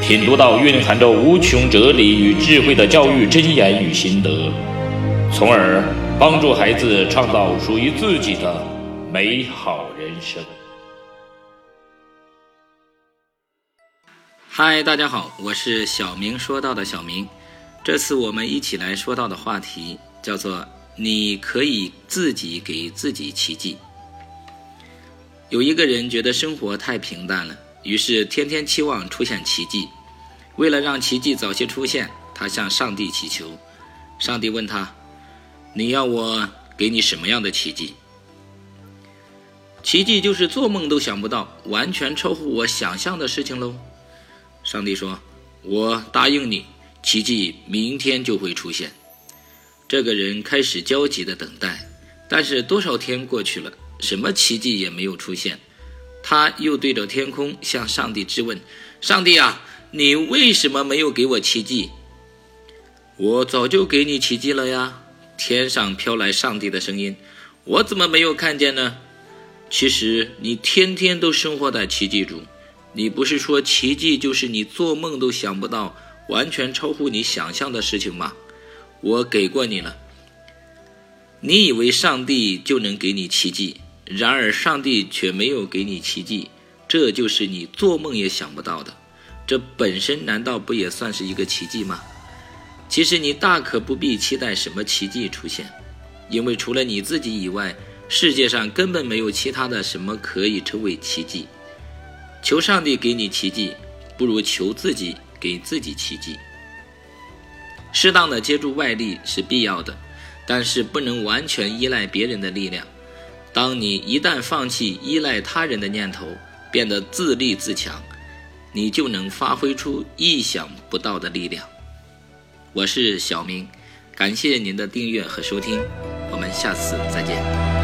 品读到蕴含着无穷哲理与智慧的教育箴言与心得，从而帮助孩子创造属于自己的。美好人生。嗨，大家好，我是小明说到的小明。这次我们一起来说到的话题叫做“你可以自己给自己奇迹”。有一个人觉得生活太平淡了，于是天天期望出现奇迹。为了让奇迹早些出现，他向上帝祈求。上帝问他：“你要我给你什么样的奇迹？”奇迹就是做梦都想不到、完全超乎我想象的事情喽。上帝说：“我答应你，奇迹明天就会出现。”这个人开始焦急地等待，但是多少天过去了，什么奇迹也没有出现。他又对着天空向上帝质问：“上帝啊，你为什么没有给我奇迹？”我早就给你奇迹了呀！天上飘来上帝的声音：“我怎么没有看见呢？”其实你天天都生活在奇迹中，你不是说奇迹就是你做梦都想不到、完全超乎你想象的事情吗？我给过你了，你以为上帝就能给你奇迹，然而上帝却没有给你奇迹，这就是你做梦也想不到的。这本身难道不也算是一个奇迹吗？其实你大可不必期待什么奇迹出现，因为除了你自己以外。世界上根本没有其他的什么可以称为奇迹。求上帝给你奇迹，不如求自己给自己奇迹。适当的借助外力是必要的，但是不能完全依赖别人的力量。当你一旦放弃依赖他人的念头，变得自立自强，你就能发挥出意想不到的力量。我是小明，感谢您的订阅和收听，我们下次再见。